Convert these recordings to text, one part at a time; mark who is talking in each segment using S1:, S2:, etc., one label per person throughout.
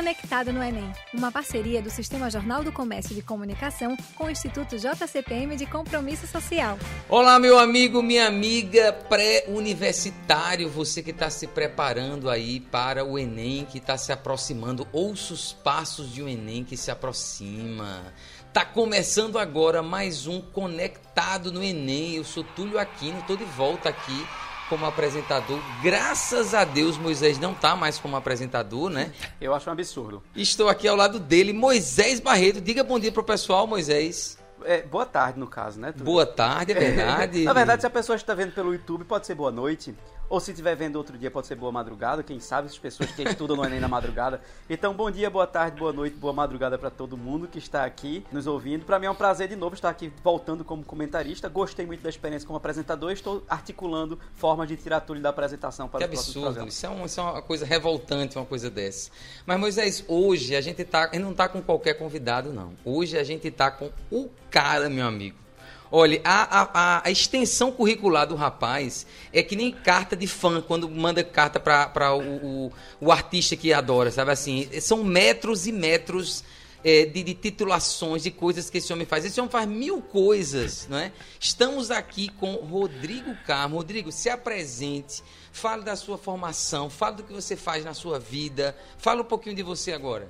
S1: Conectado no Enem, uma parceria do Sistema Jornal do Comércio de Comunicação com o Instituto JCPM de Compromisso Social.
S2: Olá, meu amigo, minha amiga pré-universitário, você que está se preparando aí para o Enem, que está se aproximando, ouça os passos de um Enem que se aproxima. Tá começando agora mais um Conectado no Enem. Eu sou Túlio Aquino, estou de volta aqui como apresentador. Graças a Deus, Moisés não tá mais como apresentador, né?
S3: Eu acho um absurdo.
S2: Estou aqui ao lado dele, Moisés Barreto. Diga bom dia pro pessoal, Moisés.
S3: É, boa tarde, no caso, né?
S2: Boa tarde, é verdade.
S3: Na verdade, se a pessoa está vendo pelo YouTube, pode ser boa noite. Ou se estiver vendo outro dia, pode ser boa madrugada. Quem sabe as pessoas que estudam no Enem na madrugada. Então, bom dia, boa tarde, boa noite, boa madrugada para todo mundo que está aqui nos ouvindo. Para mim é um prazer de novo estar aqui voltando como comentarista. Gostei muito da experiência como apresentador. Estou articulando formas de tirar tudo da apresentação para
S2: que absurdo. Isso é, um, isso é, uma coisa revoltante, uma coisa dessa. Mas, Moisés, hoje a gente, tá, não está com qualquer convidado, não. Hoje a gente está com o cara, meu amigo. Olha, a, a, a, extensão curricular do rapaz é que nem carta de fã, quando manda carta para o, o, o, artista que adora, sabe assim? São metros e metros é, de, de, titulações, de coisas que esse homem faz. Esse homem faz mil coisas, não é? Estamos aqui com Rodrigo Carmo. Rodrigo, se apresente, fale da sua formação, fale do que você faz na sua vida, fale um pouquinho de você agora.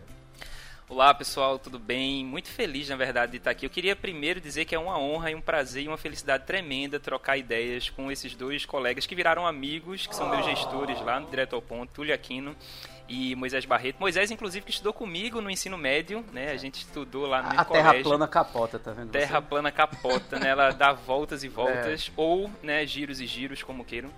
S4: Olá pessoal, tudo bem? Muito feliz na verdade de estar aqui. Eu queria primeiro dizer que é uma honra e um prazer e uma felicidade tremenda trocar ideias com esses dois colegas que viraram amigos, que são meus gestores lá no Direto ao Ponto, Túlio Aquino e Moisés Barreto. Moisés, inclusive, que estudou comigo no ensino médio, né? A gente estudou lá no
S3: a,
S4: colégio.
S3: A terra plana capota, tá vendo?
S4: Terra você? plana capota, né? Ela dá voltas e voltas, é. ou, né, giros e giros, como queiram.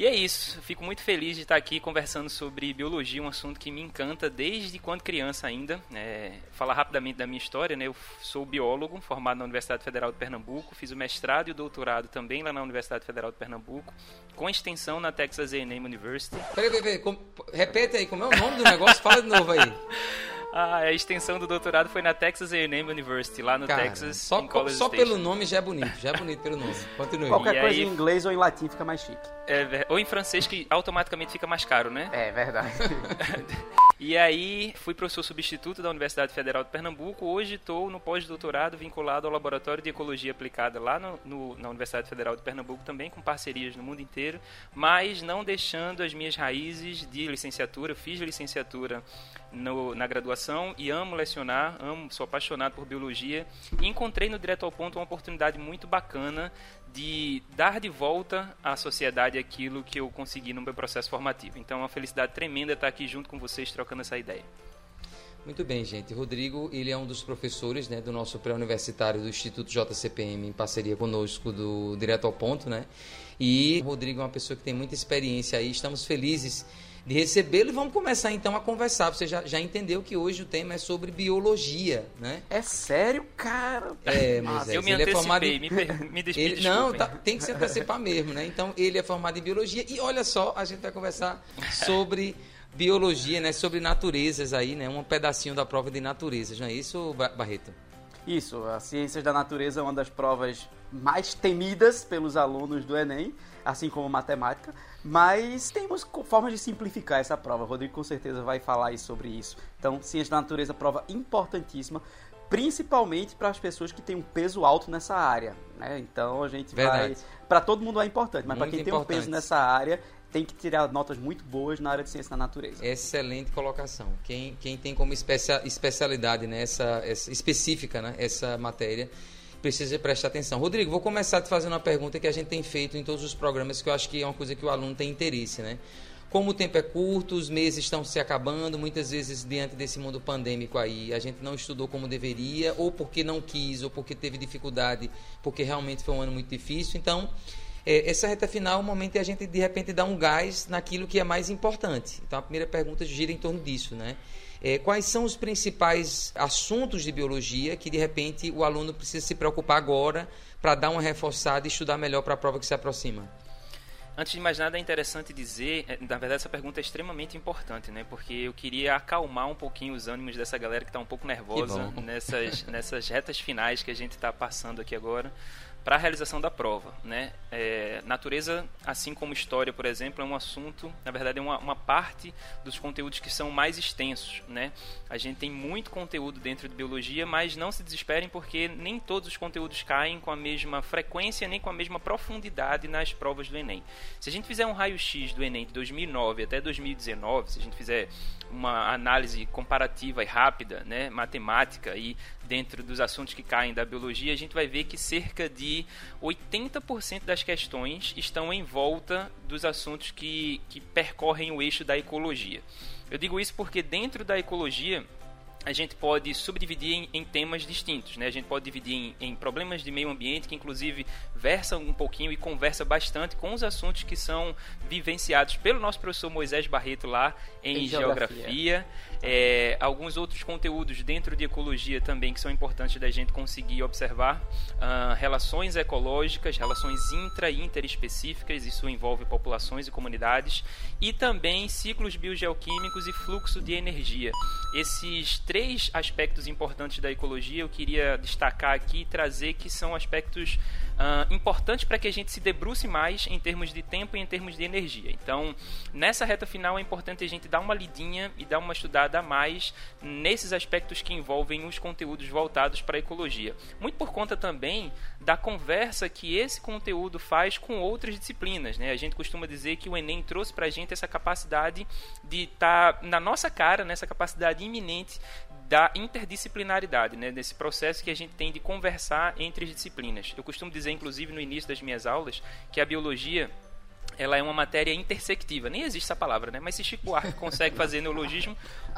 S4: E é isso, fico muito feliz de estar aqui conversando sobre biologia, um assunto que me encanta desde quando criança ainda. É, falar rapidamente da minha história, né? Eu sou biólogo, formado na Universidade Federal de Pernambuco, fiz o mestrado e o doutorado também lá na Universidade Federal de Pernambuco, com extensão na Texas A&M University.
S2: Peraí, peraí, peraí, repete aí, como é o nome do negócio? Fala de novo aí.
S4: a extensão do doutorado foi na Texas A&M University, lá no
S2: Cara,
S4: Texas.
S2: Só, só pelo nome já é bonito, já é bonito pelo nome. Continue.
S3: Qualquer e coisa aí, em inglês ou em latim fica mais chique.
S4: É, ou em francês que automaticamente fica mais caro, né?
S3: É verdade.
S4: e aí fui professor substituto da Universidade Federal de Pernambuco. Hoje estou no pós-doutorado vinculado ao Laboratório de Ecologia Aplicada lá no, no, na Universidade Federal de Pernambuco também, com parcerias no mundo inteiro, mas não deixando as minhas raízes de licenciatura. Fiz licenciatura no, na graduação e amo lecionar, amo, sou apaixonado por biologia e encontrei no Direto ao Ponto uma oportunidade muito bacana de dar de volta à sociedade aquilo que eu consegui no meu processo formativo. Então é uma felicidade tremenda estar aqui junto com vocês trocando essa ideia.
S2: Muito bem, gente. Rodrigo, ele é um dos professores né, do nosso pré-universitário do Instituto JCPM, em parceria conosco do Direto ao Ponto, né? E Rodrigo é uma pessoa que tem muita experiência aí. Estamos felizes de recebê-lo e vamos começar então a conversar. Você já, já entendeu que hoje o tema é sobre biologia, né?
S3: É sério, cara?
S4: É, Moisés, eu me ele é formado em... me, me
S2: ele, Não, tá, tem que se antecipar mesmo, né? Então, ele é formado em biologia e olha só, a gente vai conversar sobre biologia, né? Sobre naturezas aí, né? Um pedacinho da prova de naturezas, não é isso, Barreto?
S3: Isso, a Ciências da Natureza é uma das provas mais temidas pelos alunos do Enem, assim como matemática. Mas temos formas de simplificar essa prova. O Rodrigo com certeza vai falar sobre isso. Então, ciência da natureza, prova importantíssima, principalmente para as pessoas que têm um peso alto nessa área. Né? Então, a gente Verdade. vai. Para todo mundo é importante, mas para quem importante. tem um peso nessa área, tem que tirar notas muito boas na área de ciência da natureza.
S2: Excelente colocação. Quem, quem tem como especia, especialidade nessa né, específica né, essa matéria precisa prestar atenção. Rodrigo, vou começar te fazendo uma pergunta que a gente tem feito em todos os programas, que eu acho que é uma coisa que o aluno tem interesse, né? Como o tempo é curto, os meses estão se acabando, muitas vezes diante desse mundo pandêmico aí, a gente não estudou como deveria, ou porque não quis, ou porque teve dificuldade, porque realmente foi um ano muito difícil. Então, é, essa reta final é o momento de a gente de repente dar um gás naquilo que é mais importante. Então, a primeira pergunta gira em torno disso, né? É, quais são os principais assuntos de biologia que de repente o aluno precisa se preocupar agora para dar uma reforçada e estudar melhor para a prova que se aproxima?
S4: Antes de mais nada, é interessante dizer, é, na verdade, essa pergunta é extremamente importante, né? Porque eu queria acalmar um pouquinho os ânimos dessa galera que está um pouco nervosa nessas, nessas retas finais que a gente está passando aqui agora para a realização da prova. Né? É, natureza, assim como história, por exemplo, é um assunto, na verdade, é uma, uma parte dos conteúdos que são mais extensos. Né? A gente tem muito conteúdo dentro de biologia, mas não se desesperem porque nem todos os conteúdos caem com a mesma frequência nem com a mesma profundidade nas provas do Enem. Se a gente fizer um raio-x do Enem de 2009 até 2019, se a gente fizer uma análise comparativa e rápida, né, matemática e dentro dos assuntos que caem da biologia, a gente vai ver que cerca de 80% das questões estão em volta dos assuntos que, que percorrem o eixo da ecologia. Eu digo isso porque dentro da ecologia a gente pode subdividir em, em, temas distintos, né? A gente pode dividir em, em, problemas de meio ambiente, que inclusive versa um pouquinho e conversa bastante com os assuntos que são vivenciados pelo nosso professor Moisés Barreto lá em, em geografia. geografia. É, alguns outros conteúdos dentro de ecologia também que são importantes da gente conseguir observar. Uh, relações ecológicas, relações intra e interespecíficas, isso envolve populações e comunidades. E também ciclos biogeoquímicos e fluxo de energia. Esses três aspectos importantes da ecologia eu queria destacar aqui e trazer que são aspectos uh, importantes para que a gente se debruce mais em termos de tempo e em termos de energia. Então, nessa reta final é importante a gente dar uma lidinha e dar uma estudada a mais nesses aspectos que envolvem os conteúdos voltados para a ecologia. Muito por conta também da conversa que esse conteúdo faz com outras disciplinas. Né? A gente costuma dizer que o Enem trouxe para a gente essa capacidade de estar tá na nossa cara, nessa capacidade iminente da interdisciplinaridade, né, processo que a gente tem de conversar entre as disciplinas. Eu costumo dizer, inclusive, no início das minhas aulas, que a biologia ela é uma matéria intersectiva. Nem existe essa palavra, né? Mas se Chico Buarque consegue fazer neologismo,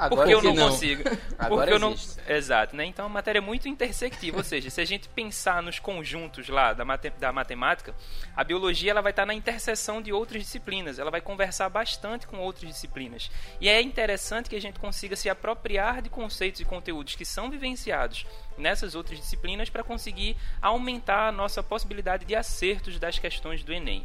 S4: por que eu não, não. consigo? Porque eu não... Exato, né? Então, é uma matéria muito intersectiva, ou seja, se a gente pensar nos conjuntos lá da, mate... da matemática, a biologia ela vai estar na interseção de outras disciplinas, ela vai conversar bastante com outras disciplinas. E é interessante que a gente consiga se apropriar de conceitos e conteúdos que são vivenciados nessas outras disciplinas para conseguir aumentar a nossa possibilidade de acertos das questões do Enem.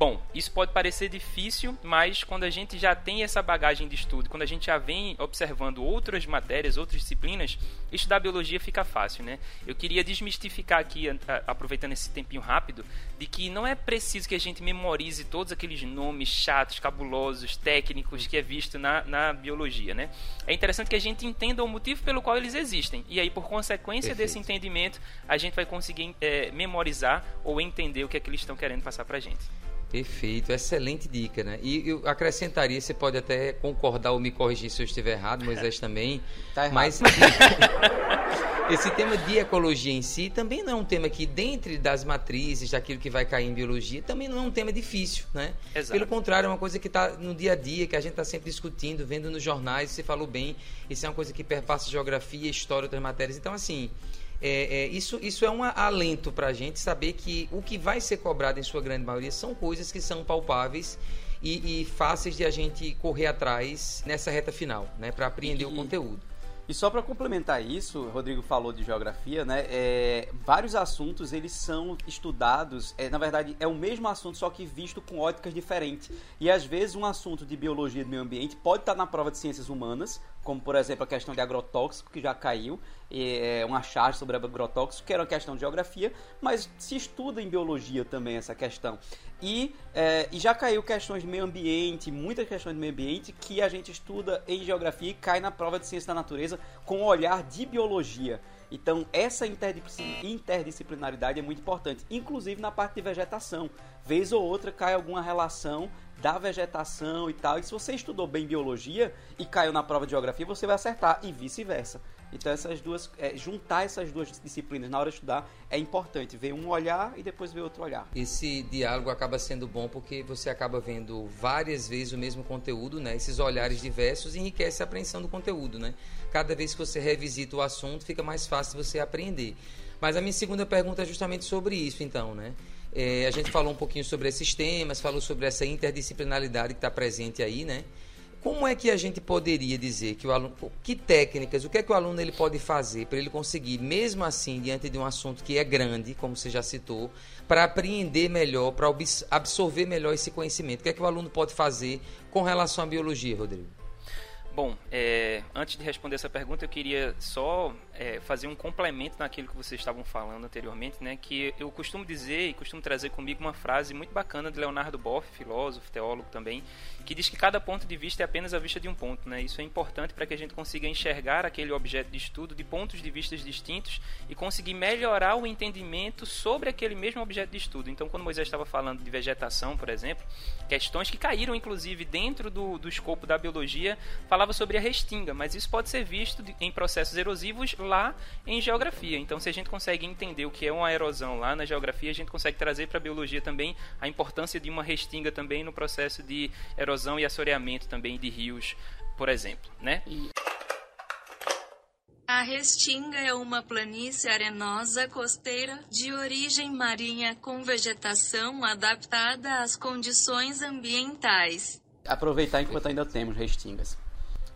S4: Bom, isso pode parecer difícil, mas quando a gente já tem essa bagagem de estudo, quando a gente já vem observando outras matérias, outras disciplinas, estudar biologia fica fácil, né? Eu queria desmistificar aqui, aproveitando esse tempinho rápido, de que não é preciso que a gente memorize todos aqueles nomes chatos, cabulosos, técnicos que é visto na, na biologia, né? É interessante que a gente entenda o motivo pelo qual eles existem. E aí, por consequência Perfeito. desse entendimento, a gente vai conseguir é, memorizar ou entender o que é que eles estão querendo passar pra gente.
S2: Perfeito, excelente dica, né? E eu acrescentaria, você pode até concordar ou me corrigir se eu estiver errado, Moisés também.
S3: tá errado.
S2: Mas esse tema de ecologia em si também não é um tema que, dentre das matrizes, daquilo que vai cair em biologia, também não é um tema difícil, né?
S4: Exato.
S2: Pelo contrário, é uma coisa que está no dia a dia, que a gente está sempre discutindo, vendo nos jornais, você falou bem, isso é uma coisa que perpassa geografia, história, outras matérias. Então, assim, é, é, isso, isso é um alento para a gente saber que o que vai ser cobrado em sua grande maioria são coisas que são palpáveis e, e fáceis de a gente correr atrás nessa reta final, né, para apreender e, o conteúdo.
S3: E só para complementar isso, o Rodrigo falou de geografia, né? É, vários assuntos eles são estudados, é, na verdade é o mesmo assunto só que visto com óticas diferentes. E às vezes um assunto de biologia do meio ambiente pode estar na prova de ciências humanas, como por exemplo a questão de agrotóxico que já caiu, é, uma charge sobre agrotóxico que era uma questão de geografia, mas se estuda em biologia também essa questão. E, é, e já caiu questões de meio ambiente, muitas questões de meio ambiente que a gente estuda em geografia e cai na prova de ciência da natureza com o olhar de biologia. Então, essa interdisciplinaridade é muito importante, inclusive na parte de vegetação. Vez ou outra cai alguma relação da vegetação e tal. E se você estudou bem biologia e caiu na prova de geografia, você vai acertar e vice-versa. Então essas duas, é, juntar essas duas disciplinas na hora de estudar é importante. Ver um olhar e depois ver outro olhar.
S2: Esse diálogo acaba sendo bom porque você acaba vendo várias vezes o mesmo conteúdo, né? Esses olhares diversos enriquece a apreensão do conteúdo, né? Cada vez que você revisita o assunto, fica mais fácil você aprender. Mas a minha segunda pergunta é justamente sobre isso, então, né? É, a gente falou um pouquinho sobre esses temas, falou sobre essa interdisciplinaridade que está presente aí, né? Como é que a gente poderia dizer que o aluno, que técnicas, o que é que o aluno ele pode fazer para ele conseguir, mesmo assim, diante de um assunto que é grande, como você já citou, para apreender melhor, para absorver melhor esse conhecimento? O que é que o aluno pode fazer com relação à biologia, Rodrigo?
S4: Bom, é, antes de responder essa pergunta, eu queria só é, fazer um complemento naquilo que vocês estavam falando anteriormente, né? Que eu costumo dizer e costumo trazer comigo uma frase muito bacana de Leonardo Boff, filósofo, teólogo também, que diz que cada ponto de vista é apenas a vista de um ponto, né? Isso é importante para que a gente consiga enxergar aquele objeto de estudo de pontos de vista distintos e conseguir melhorar o entendimento sobre aquele mesmo objeto de estudo. Então, quando Moisés estava falando de vegetação, por exemplo, questões que caíram inclusive dentro do, do escopo da biologia, falava sobre a restinga, mas isso pode ser visto em processos erosivos lá em geografia. Então, se a gente consegue entender o que é uma erosão lá na geografia, a gente consegue trazer para a biologia também a importância de uma restinga também no processo de erosão e assoreamento também de rios, por exemplo, né?
S5: A restinga é uma planície arenosa costeira de origem marinha com vegetação adaptada às condições ambientais.
S3: Aproveitar enquanto ainda temos restingas.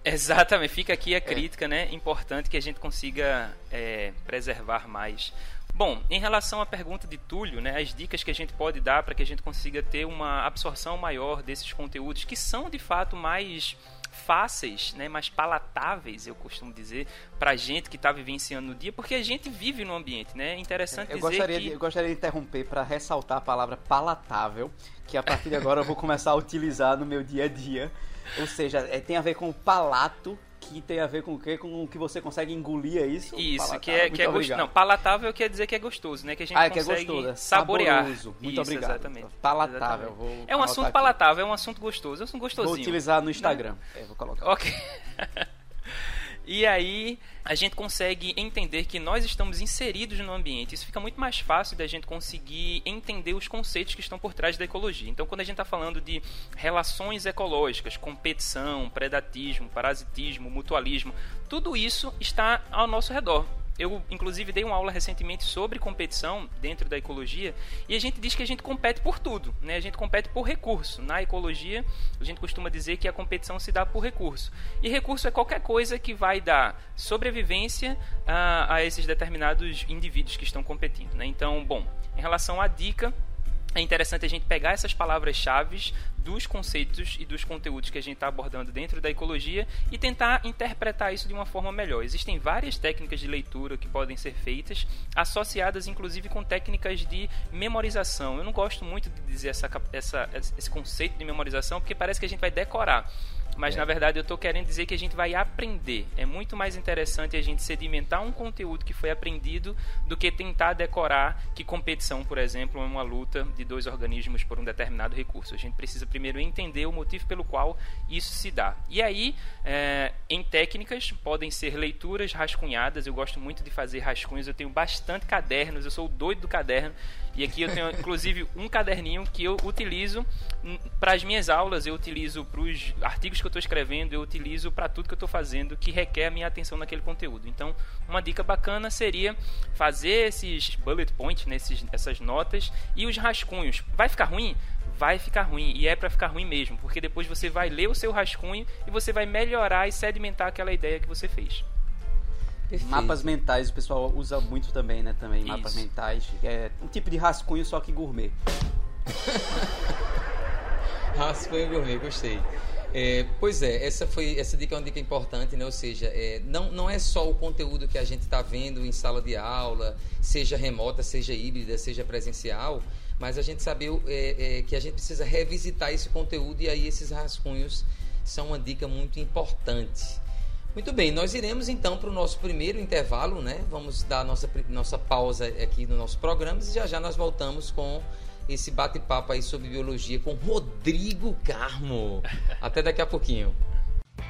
S4: Exatamente, fica aqui a crítica, é. né? Importante que a gente consiga é, preservar mais. Bom, em relação à pergunta de Túlio, né, as dicas que a gente pode dar para que a gente consiga ter uma absorção maior desses conteúdos que são de fato mais fáceis, né, mais palatáveis, eu costumo dizer, para a gente que está vivenciando no dia, porque a gente vive no ambiente, né? É interessante
S3: eu
S4: dizer
S3: gostaria
S4: que...
S3: De, eu gostaria de interromper para ressaltar a palavra palatável, que a partir de agora eu vou começar a utilizar no meu dia a dia. Ou seja, é, tem a ver com o palato que tem a ver com o quê? Com o que você consegue engolir, é isso?
S4: Isso, palatável. que é, que é gostoso. Não, palatável quer dizer que é gostoso, né? Que a gente
S3: ah,
S4: consegue
S3: que é gostoso, é
S4: saborear.
S3: Saboroso. Muito
S4: isso,
S3: obrigado.
S4: Exatamente.
S3: Palatável.
S4: Exatamente. é um assunto palatável, é um assunto gostoso, é um assunto gostosinho.
S3: Vou utilizar no
S4: né?
S3: Instagram. É, vou colocar.
S4: Ok. E aí a gente consegue entender que nós estamos inseridos no ambiente. Isso fica muito mais fácil da gente conseguir entender os conceitos que estão por trás da ecologia. Então, quando a gente está falando de relações ecológicas, competição, predatismo, parasitismo, mutualismo, tudo isso está ao nosso redor. Eu, inclusive, dei uma aula recentemente sobre competição dentro da ecologia e a gente diz que a gente compete por tudo, né? A gente compete por recurso. Na ecologia, a gente costuma dizer que a competição se dá por recurso. E recurso é qualquer coisa que vai dar sobrevivência a, a esses determinados indivíduos que estão competindo, né? Então, bom, em relação à dica, é interessante a gente pegar essas palavras-chave dos conceitos e dos conteúdos que a gente está abordando dentro da ecologia e tentar interpretar isso de uma forma melhor. Existem várias técnicas de leitura que podem ser feitas, associadas inclusive com técnicas de memorização. Eu não gosto muito de dizer essa, essa, esse conceito de memorização porque parece que a gente vai decorar. Mas é. na verdade eu estou querendo dizer que a gente vai aprender. É muito mais interessante a gente sedimentar um conteúdo que foi aprendido do que tentar decorar que competição, por exemplo, é uma luta de dois organismos por um determinado recurso. A gente precisa primeiro entender o motivo pelo qual isso se dá. E aí, é, em técnicas, podem ser leituras rascunhadas. Eu gosto muito de fazer rascunhos. Eu tenho bastante cadernos. Eu sou o doido do caderno. E aqui eu tenho, inclusive, um caderninho que eu utilizo para as minhas aulas, eu utilizo para os artigos que eu estou escrevendo, eu utilizo para tudo que eu estou fazendo que requer a minha atenção naquele conteúdo. Então, uma dica bacana seria fazer esses bullet points, né, esses, essas notas e os rascunhos. Vai ficar ruim? Vai ficar ruim e é para ficar ruim mesmo, porque depois você vai ler o seu rascunho e você vai melhorar e sedimentar aquela ideia que você fez.
S3: Perfeito. Mapas mentais, o pessoal usa muito também, né? Também, Isso. mapas mentais. É um tipo de rascunho, só que gourmet.
S2: rascunho gourmet, gostei. É, pois é, essa foi essa dica é uma dica importante, né? Ou seja, é, não, não é só o conteúdo que a gente está vendo em sala de aula, seja remota, seja híbrida, seja presencial, mas a gente saber é, é que a gente precisa revisitar esse conteúdo e aí esses rascunhos são uma dica muito importante. Muito bem, nós iremos então para o nosso primeiro intervalo, né? Vamos dar nossa, nossa pausa aqui no nosso programa e já já nós voltamos com esse bate-papo aí sobre biologia com Rodrigo Carmo. Até daqui a pouquinho.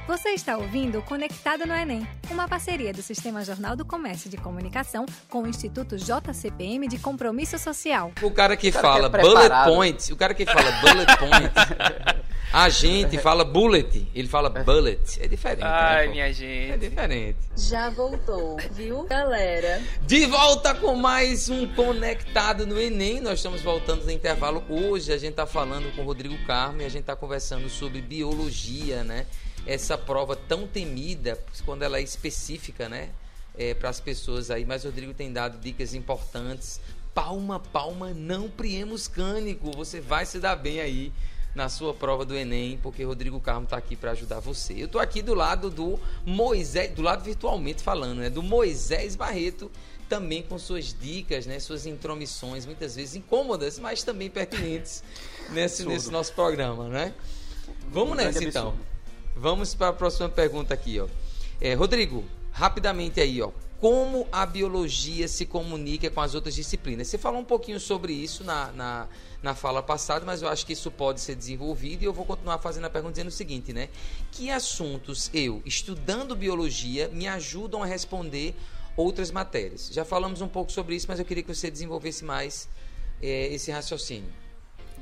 S1: Você está ouvindo Conectado no Enem, uma parceria do Sistema Jornal do Comércio de Comunicação com o Instituto JCPM de Compromisso Social.
S2: O cara que o cara fala que é bullet points, o cara que fala bullet points, a gente fala bullet, ele fala bullet, é diferente. Né,
S4: Ai, né, minha gente.
S2: É diferente.
S5: Já voltou, viu, galera?
S2: De volta com mais um Conectado no Enem. Nós estamos voltando no intervalo. Hoje a gente está falando com o Rodrigo Carmo e a gente está conversando sobre biologia, né? Essa prova tão temida, quando ela é específica, né? É, para as pessoas aí. Mas o Rodrigo tem dado dicas importantes. Palma, palma, não priemos cânico. Você vai se dar bem aí na sua prova do Enem, porque Rodrigo Carmo está aqui para ajudar você. Eu estou aqui do lado do Moisés, do lado virtualmente falando, né? Do Moisés Barreto, também com suas dicas, né? Suas intromissões, muitas vezes incômodas, mas também pertinentes nesse, nesse nosso programa, né? Vamos nessa então. Vamos para a próxima pergunta aqui, ó. É, Rodrigo, rapidamente aí, ó como a biologia se comunica com as outras disciplinas. Você falou um pouquinho sobre isso na, na, na, fala passada, mas eu acho que isso pode ser desenvolvido e eu vou continuar fazendo a pergunta dizendo o seguinte, né? Que assuntos eu, estudando biologia, me ajudam a responder outras matérias? Já falamos um pouco sobre isso, mas eu queria que você desenvolvesse mais é, esse raciocínio.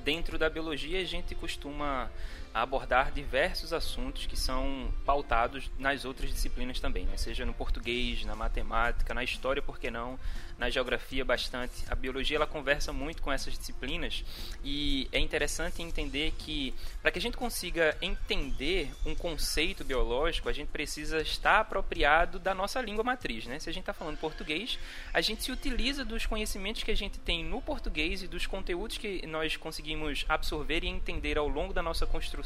S4: Dentro da biologia, a gente costuma a abordar diversos assuntos que são pautados nas outras disciplinas também, né? seja no português, na matemática, na história, por que não, na geografia bastante. A biologia ela conversa muito com essas disciplinas e é interessante entender que para que a gente consiga entender um conceito biológico, a gente precisa estar apropriado da nossa língua matriz, né? Se a gente está falando português, a gente se utiliza dos conhecimentos que a gente tem no português e dos conteúdos que nós conseguimos absorver e entender ao longo da nossa construção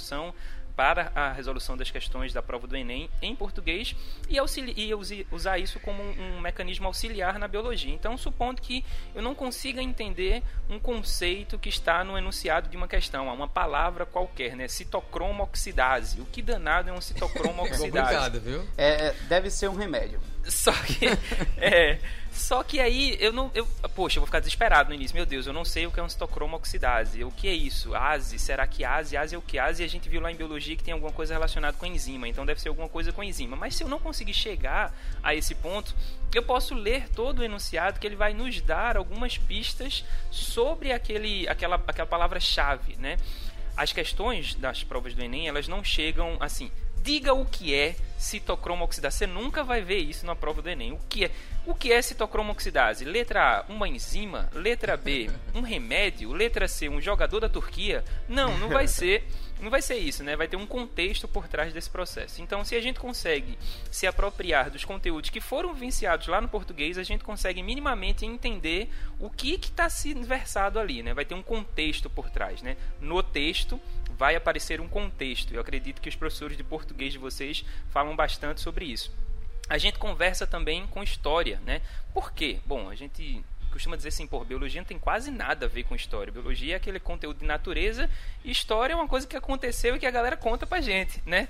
S4: para a resolução das questões da prova do Enem em português e, e usar isso como um, um, mecanismo auxiliar na biologia. Então, supondo que eu não consiga entender um conceito que está no enunciado de uma questão, uma palavra qualquer, né? Citocromo oxidase. O que danado é um citocromo oxidase?
S2: é complicado, viu?
S3: É, deve ser um remédio.
S4: Só que é, só que aí eu não. Eu, poxa, eu vou ficar desesperado no início. Meu Deus, eu não sei o que é um citocromo oxidase. O que é isso? ASE? Será que ASE? ASE é o que? ASE a gente viu lá em biologia que tem alguma coisa relacionada com enzima. Então deve ser alguma coisa com enzima. Mas se eu não conseguir chegar a esse ponto, eu posso ler todo o enunciado que ele vai nos dar algumas pistas sobre aquele, aquela, aquela palavra-chave, né? As questões das provas do Enem, elas não chegam assim, diga o que é citocromo oxidase. Você nunca vai ver isso na prova do Enem. O que é? O que é citocromo oxidase? Letra A, uma enzima. Letra B, um remédio. Letra C, um jogador da Turquia. Não, não vai ser. Não vai ser isso, né? Vai ter um contexto por trás desse processo. Então, se a gente consegue se apropriar dos conteúdos que foram vinciados lá no português, a gente consegue minimamente entender o que está se versado ali, né? Vai ter um contexto por trás, né? No texto vai aparecer um contexto. Eu acredito que os professores de português de vocês falam bastante sobre isso a gente conversa também com história, né? Por quê? Bom, a gente costuma dizer assim, por biologia não tem quase nada a ver com história. Biologia é aquele conteúdo de natureza e história é uma coisa que aconteceu e que a galera conta pra gente, né?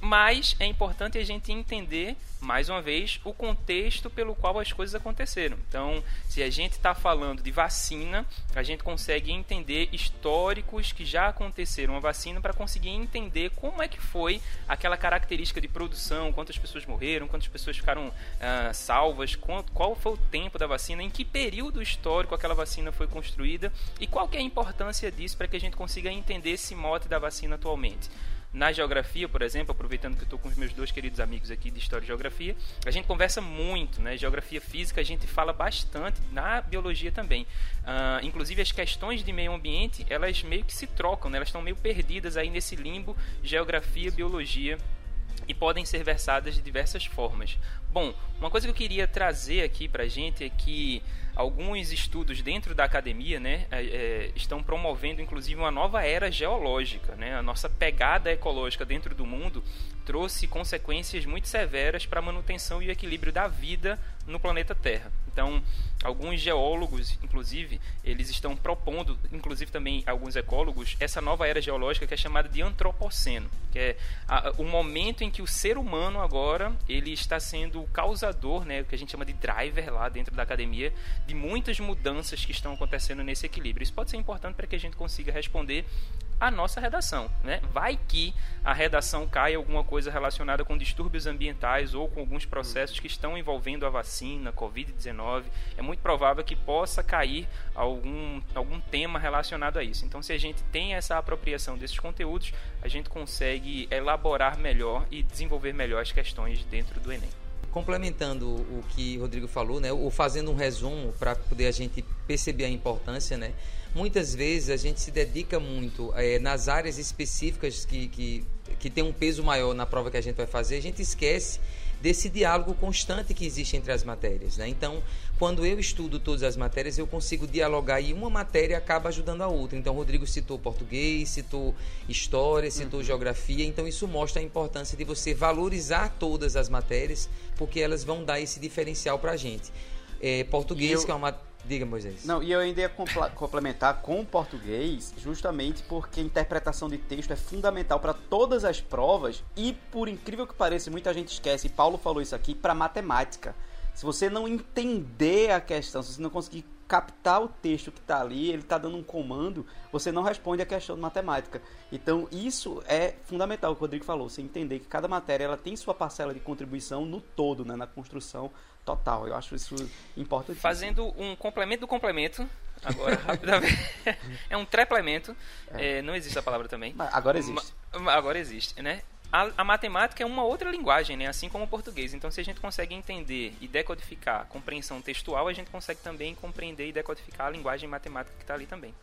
S4: Mas é importante a gente entender, mais uma vez, o contexto pelo qual as coisas aconteceram. Então, se a gente está falando de vacina, a gente consegue entender históricos que já aconteceram a vacina para conseguir entender como é que foi aquela característica de produção, quantas pessoas morreram, quantas pessoas ficaram uh, salvas, qual foi o tempo da vacina, em que período histórico aquela vacina foi construída e qual é a importância disso para que a gente consiga entender esse mote da vacina atualmente. Na geografia, por exemplo, aproveitando que eu estou com os meus dois queridos amigos aqui de História e Geografia, a gente conversa muito, né? Geografia física a gente fala bastante, na biologia também. Uh, inclusive as questões de meio ambiente, elas meio que se trocam, né? elas estão meio perdidas aí nesse limbo geografia, biologia e podem ser versadas de diversas formas. Bom, uma coisa que eu queria trazer aqui para a gente é que alguns estudos dentro da academia né, é, é, estão promovendo inclusive uma nova era geológica. Né? A nossa pegada ecológica dentro do mundo trouxe consequências muito severas para a manutenção e o equilíbrio da vida no planeta Terra. Então, alguns geólogos, inclusive, eles estão propondo, inclusive também alguns ecólogos, essa nova era geológica que é chamada de antropoceno, que é a, o momento em que o ser humano agora ele está sendo o causador, né, o que a gente chama de driver lá dentro da academia, de muitas mudanças que estão acontecendo nesse equilíbrio. Isso pode ser importante para que a gente consiga responder a nossa redação. Né? Vai que a redação cai alguma coisa relacionada com distúrbios ambientais ou com alguns processos que estão envolvendo a vacina, Covid-19. É muito provável que possa cair algum, algum tema relacionado a isso. Então, se a gente tem essa apropriação desses conteúdos, a gente consegue elaborar melhor e desenvolver melhor as questões dentro do Enem
S2: complementando o que o Rodrigo falou, né, ou fazendo um resumo para poder a gente perceber a importância, né, muitas vezes a gente se dedica muito é, nas áreas específicas que, que, que tem um peso maior na prova que a gente vai fazer, a gente esquece desse diálogo constante que existe entre as matérias. Né? Então, quando eu estudo todas as matérias, eu consigo dialogar e uma matéria acaba ajudando a outra. Então, o Rodrigo citou português, citou história, citou uhum. geografia. Então, isso mostra a importância de você valorizar todas as matérias, porque elas vão dar esse diferencial para a gente. É, português, eu... que é uma Diga, Moisés.
S3: Não, e eu ainda ia complementar com o português, justamente porque a interpretação de texto é fundamental para todas as provas e, por incrível que pareça, muita gente esquece, e Paulo falou isso aqui, para matemática. Se você não entender a questão, se você não conseguir captar o texto que está ali, ele está dando um comando, você não responde a questão de matemática. Então, isso é fundamental, o que o Rodrigo falou, você entender que cada matéria ela tem sua parcela de contribuição no todo, né, na construção total. Eu acho isso importante.
S4: Fazendo um complemento do complemento, agora, rapidamente. é um treplemento. É. É, não existe a palavra também.
S3: Mas agora existe.
S4: Agora existe, né? A, a, matemática é uma outra linguagem, né? assim como o português. Então, se a gente consegue entender e decodificar a compreensão textual, a gente consegue também compreender e decodificar a linguagem matemática que está ali também.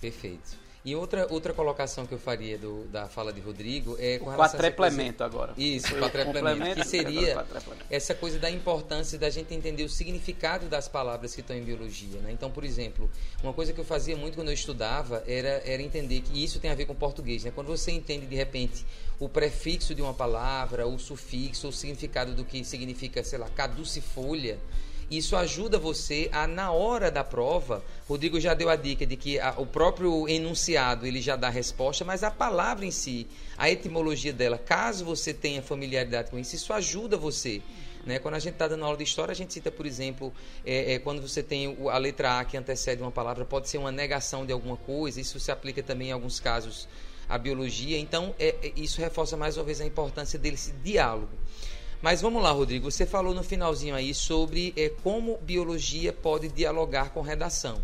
S2: Perfeito. E outra, outra colocação que eu faria do, da fala de Rodrigo é
S3: com o quatreplemento agora.
S2: Isso, quatreplemento, que seria essa coisa da importância da gente entender o significado das palavras que estão em biologia. Né? Então, por exemplo, uma coisa que eu fazia muito quando eu estudava era, era entender que isso tem a ver com português. Né? Quando você entende, de repente, o prefixo de uma palavra, o sufixo, o significado do que significa, sei lá, caducifolha, isso ajuda você a, na hora da prova, Rodrigo já deu a dica de que a, o próprio enunciado ele já dá a resposta, mas a palavra em si, a etimologia dela, caso você tenha familiaridade com isso, isso ajuda você. Né? Quando a gente está dando aula de história, a gente cita, por exemplo, é, é, quando você tem a letra A que antecede uma palavra, pode ser uma negação de alguma coisa, isso se aplica também em alguns casos à biologia. Então, é, é isso reforça mais uma vez a importância desse diálogo. Mas vamos lá, Rodrigo. Você falou no finalzinho aí sobre é, como biologia pode dialogar com redação.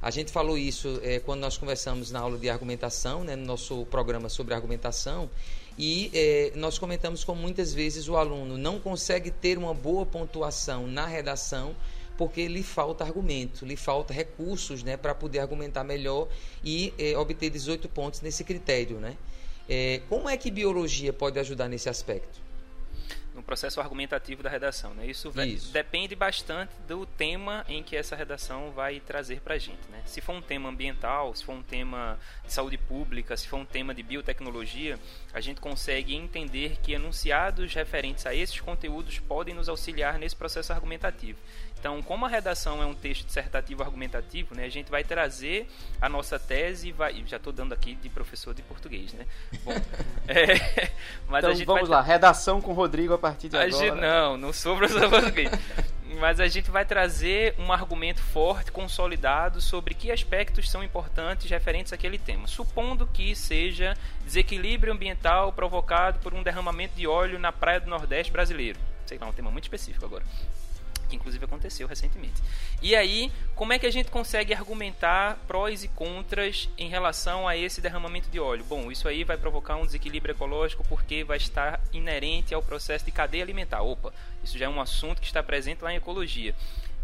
S2: A gente falou isso é, quando nós conversamos na aula de argumentação, né, no nosso programa sobre argumentação, e é, nós comentamos como muitas vezes o aluno não consegue ter uma boa pontuação na redação porque lhe falta argumento, lhe falta recursos né, para poder argumentar melhor e obter 18 pontos nesse critério. Né? Como é que biologia pode ajudar nesse aspecto?
S4: No processo argumentativo da redação. Né? Isso, Isso, depende bastante do tema em que essa redação vai trazer para a gente. Né? Se for um tema ambiental, se for um tema de saúde pública, se for um tema de biotecnologia, a gente consegue entender que enunciados referentes a esses conteúdos podem nos auxiliar nesse processo argumentativo. Então, como a redação é um texto dissertativo argumentativo, né, a gente vai trazer a nossa tese, vai, já estou dando aqui de professor de português, né? Bom,
S3: é, mas então, a gente vamos lá, redação com Rodrigo a partir de a agora.
S4: Gente, não, não sou professor de português. mas a gente vai trazer um argumento forte, consolidado sobre que aspectos são importantes referentes àquele tema. Supondo que seja desequilíbrio ambiental provocado por um derramamento de óleo na praia do Nordeste brasileiro. Sei lá, um tema muito específico agora que inclusive aconteceu recentemente. E aí, como é que a gente consegue argumentar prós e contras em relação a esse derramamento de óleo? Bom, isso aí vai provocar um desequilíbrio ecológico porque vai estar inerente ao processo de cadeia alimentar. Opa, isso já é um assunto que está presente lá em ecologia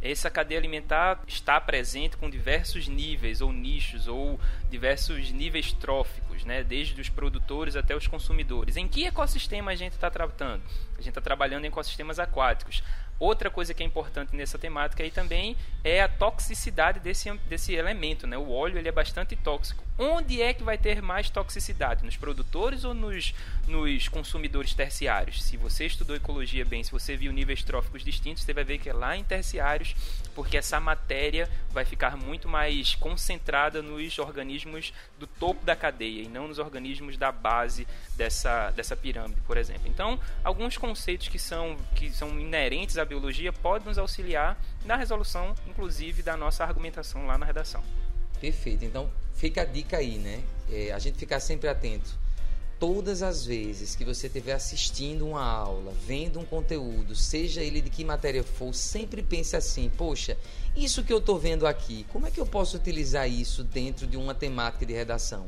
S4: essa cadeia alimentar está presente com diversos níveis ou nichos ou diversos níveis tróficos, né? desde os produtores até os consumidores. Em que ecossistema a gente está tratando? A gente está trabalhando em ecossistemas aquáticos. Outra coisa que é importante nessa temática aí também é a toxicidade desse, desse elemento. Né? O óleo ele é bastante tóxico. Onde é que vai ter mais toxicidade? Nos produtores ou nos, nos consumidores terciários? Se você estudou ecologia bem, se você viu níveis tróficos distintos, você vai ver que é lá em terciários, porque essa matéria vai ficar muito mais concentrada nos organismos do topo da cadeia e não nos organismos da base dessa, dessa pirâmide, por exemplo. Então, alguns conceitos que são, que são inerentes à biologia podem nos auxiliar na resolução, inclusive, da nossa argumentação lá na redação.
S2: Perfeito. Então, fica a dica aí, né? É, a gente ficar sempre atento. Todas as vezes que você estiver assistindo uma aula, vendo um conteúdo, seja ele de que matéria for, sempre pense assim: poxa, isso que eu estou vendo aqui, como é que eu posso utilizar isso dentro de uma temática de redação?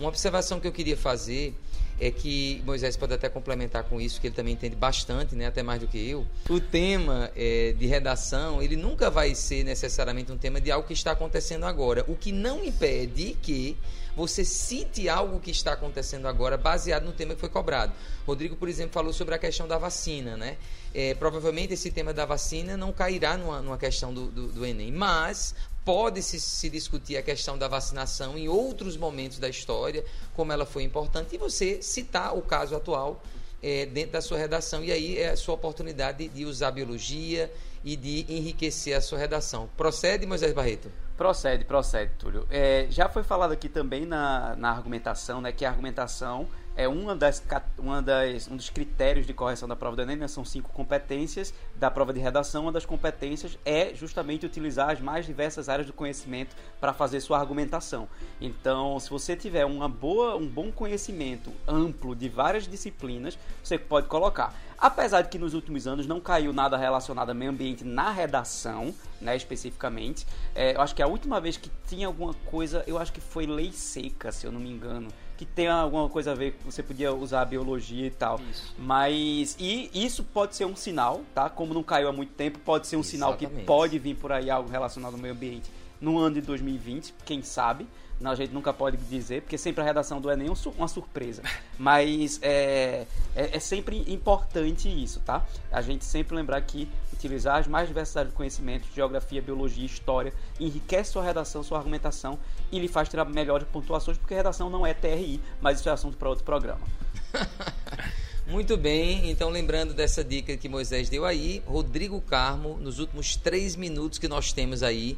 S2: Uma observação que eu queria fazer é que Moisés pode até complementar com isso, que ele também entende bastante, né, até mais do que eu. O tema é, de redação, ele nunca vai ser necessariamente um tema de algo que está acontecendo agora. O que não impede que você cite algo que está acontecendo agora baseado no tema que foi cobrado. Rodrigo, por exemplo, falou sobre a questão da vacina, né? É, provavelmente esse tema da vacina não cairá numa, numa questão do, do, do Enem, mas pode-se se discutir a questão da vacinação em outros momentos da história, como ela foi importante, e você citar o caso atual é, dentro da sua redação. E aí é a sua oportunidade de usar biologia e de enriquecer a sua redação. Procede, Moisés Barreto?
S3: Procede, procede, Túlio. É, já foi falado aqui também na, na argumentação, né, que a argumentação é uma das, uma das, um dos critérios de correção da prova do Enem, né? são cinco competências da prova de redação. Uma das competências é justamente utilizar as mais diversas áreas do conhecimento para fazer sua argumentação. Então, se você tiver uma boa, um bom conhecimento amplo de várias disciplinas, você pode colocar. Apesar de que nos últimos anos não caiu nada relacionado ao meio ambiente na redação, né, especificamente. É, eu acho que a última vez que tinha alguma coisa, eu acho que foi lei seca, se eu não me engano que tem alguma coisa a ver, você podia usar a biologia e tal. Isso. Mas e isso pode ser um sinal, tá? Como não caiu há muito tempo, pode ser um Exatamente. sinal que pode vir por aí algo relacionado ao meio ambiente no ano de 2020, quem sabe. Não, a gente nunca pode dizer, porque sempre a redação do Enem é uma surpresa. Mas é, é, é, sempre importante isso, tá? A gente sempre lembrar que utilizar as mais diversas áreas de conhecimento, geografia, biologia, história, enriquece sua redação, sua argumentação e lhe faz tirar melhores pontuações, porque redação não é TRI, mas isso é assunto para outro programa.
S2: Muito bem, então lembrando dessa dica que Moisés deu aí, Rodrigo Carmo, nos últimos três minutos que nós temos aí,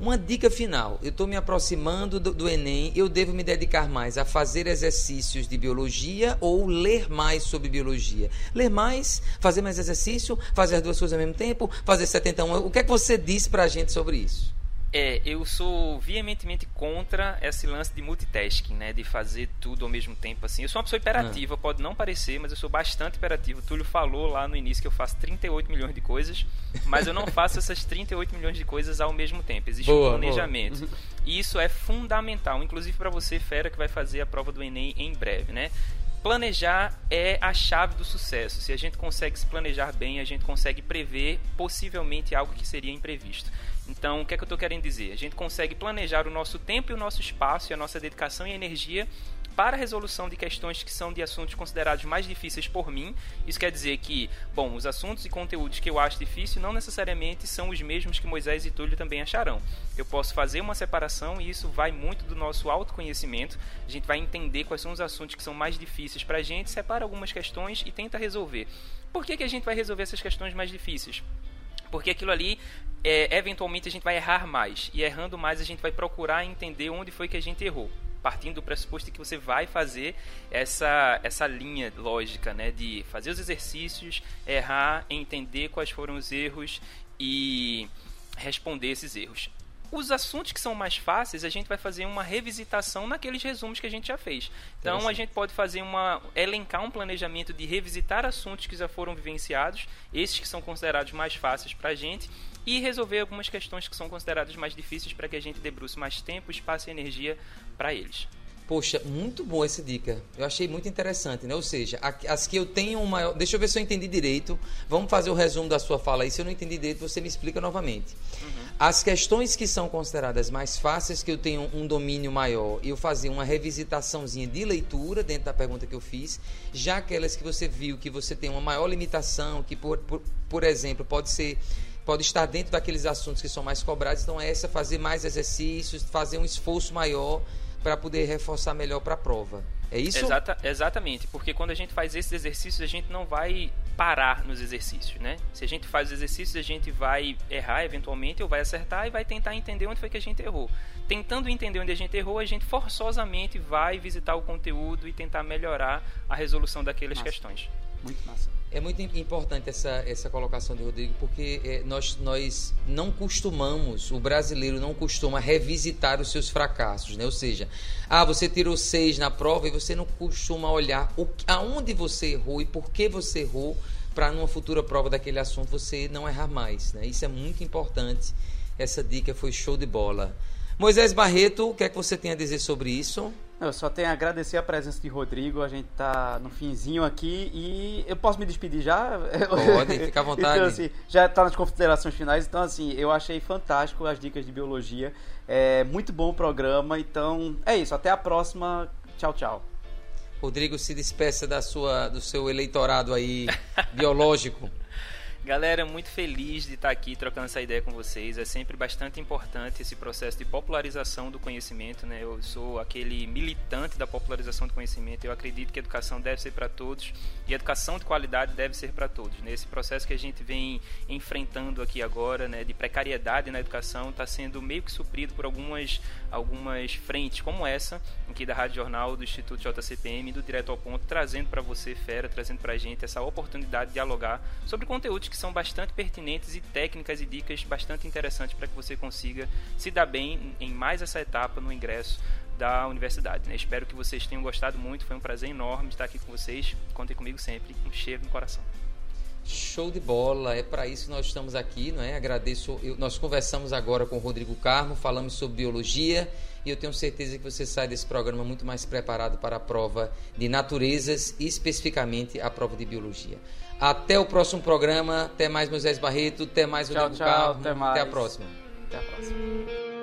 S2: uma dica final: eu estou me aproximando do, do, Enem, eu devo me dedicar mais a fazer exercícios de biologia ou ler mais sobre biologia? Ler mais, fazer mais exercício, fazer as duas coisas ao mesmo tempo, fazer 71. O que é que você disse para a gente sobre isso?
S4: É, eu sou veementemente contra esse lance de multitasking, né? De fazer tudo ao mesmo tempo, assim. Eu sou uma pessoa imperativa, ah. pode não parecer, mas eu sou bastante imperativo. O Túlio falou lá no início que eu faço 38 milhões de coisas, mas eu não faço essas 38 milhões de coisas ao mesmo tempo. Existe boa, um planejamento. Boa. E isso é fundamental, inclusive para você, fera, que vai fazer a prova do Enem em breve, né? Planejar é a chave do sucesso. Se a gente consegue se planejar bem, a gente consegue prever possivelmente algo que seria imprevisto. Então, o que é que eu estou querendo dizer? A gente consegue planejar o nosso tempo e o nosso espaço e a nossa dedicação e energia para a resolução de questões que são de assuntos considerados mais difíceis por mim. Isso quer dizer que, bom, os assuntos e conteúdos que eu acho difícil não necessariamente são os mesmos que Moisés e Túlio também acharão. Eu posso fazer uma separação e isso vai muito do nosso autoconhecimento. A gente vai entender quais são os assuntos que são mais difíceis para a gente, separa algumas questões e tenta resolver. Por que, que a gente vai resolver essas questões mais difíceis? Porque aquilo ali, é, eventualmente, a gente vai errar mais. E errando mais, a gente vai procurar entender onde foi que a gente errou. Partindo do pressuposto que você vai fazer essa, essa linha lógica, né? De fazer os exercícios, errar, entender quais foram os erros e responder esses erros. Os assuntos que são mais fáceis, a gente vai fazer uma revisitação naqueles resumos que a gente já fez. Então a gente pode fazer uma elencar um planejamento de revisitar assuntos que já foram vivenciados, esses que são considerados mais fáceis para a gente, e resolver algumas questões que são consideradas mais difíceis para que a gente debruce mais tempo, espaço e energia para eles.
S2: Poxa, muito boa essa dica. Eu achei muito interessante, né? Ou seja, as que eu tenho maior. Deixa eu ver se eu entendi direito. Vamos fazer o resumo da sua fala aí. Se eu não entendi direito, você me explica novamente. Uhum. As questões que são consideradas mais fáceis, que eu tenho um domínio maior, eu fazer uma revisitaçãozinha de leitura dentro da pergunta que eu fiz. Já aquelas que você viu que você tem uma maior limitação, que, por, por, por exemplo, pode ser pode estar dentro daqueles assuntos que são mais cobrados. Então, é essa fazer mais exercícios, fazer um esforço maior para poder reforçar melhor para a prova. É isso?
S4: Exata, exatamente, porque quando a gente faz esses exercícios, a gente não vai parar nos exercícios, né? Se a gente faz os exercícios, a gente vai errar eventualmente ou vai acertar e vai tentar entender onde foi que a gente errou. Tentando entender onde a gente errou, a gente forçosamente vai visitar o conteúdo e tentar melhorar a resolução daquelas massa. questões.
S3: Muito massa.
S2: É muito importante essa, essa colocação de Rodrigo, porque é, nós, nós não costumamos, o brasileiro não costuma revisitar os seus fracassos, né? Ou seja, ah, você tirou seis na prova e você não costuma olhar o, aonde você errou e por que você errou para numa futura prova daquele assunto você não errar mais, né? Isso é muito importante. Essa dica foi show de bola. Moisés Barreto, o que é que você tem a dizer sobre isso?
S3: Eu só tenho a agradecer a presença de Rodrigo. A gente tá no finzinho aqui e eu posso me despedir já?
S2: Pode, fica à vontade.
S3: então, assim, já tá nas considerações finais. Então, assim, eu achei fantástico as dicas de biologia. É muito bom o programa. Então, é isso. Até a próxima. Tchau, tchau.
S2: Rodrigo, se despeça da sua, do seu eleitorado aí biológico.
S4: Galera, muito feliz de estar aqui trocando essa ideia com vocês. É sempre bastante importante esse processo de popularização do conhecimento. Né? Eu sou aquele militante da popularização do conhecimento. Eu acredito que a educação deve ser para todos e a educação de qualidade deve ser para todos. Nesse processo que a gente vem enfrentando aqui agora, né, de precariedade na educação, está sendo meio que suprido por algumas, algumas frentes, como essa, aqui da Rádio Jornal, do Instituto JCPM, do Direto ao Ponto, trazendo para você, Fera, trazendo para a gente essa oportunidade de dialogar sobre conteúdos que são bastante pertinentes e técnicas e dicas bastante interessantes para que você consiga se dar bem em mais essa etapa no ingresso da universidade. Né? Espero que vocês tenham gostado muito, foi um prazer enorme estar aqui com vocês. Contem comigo sempre, um cheiro no coração.
S2: Show de bola, é para isso que nós estamos aqui, não é? Agradeço. Eu, nós conversamos agora com o Rodrigo Carmo, falamos sobre biologia e eu tenho certeza que você sai desse programa muito mais preparado para a prova de naturezas e especificamente a prova de biologia. Até o próximo programa, até mais Moisés Barreto, até mais
S3: Rodrigo tchau, tchau,
S2: Carmo,
S3: até, mais.
S2: até a próxima.
S3: Até a próxima.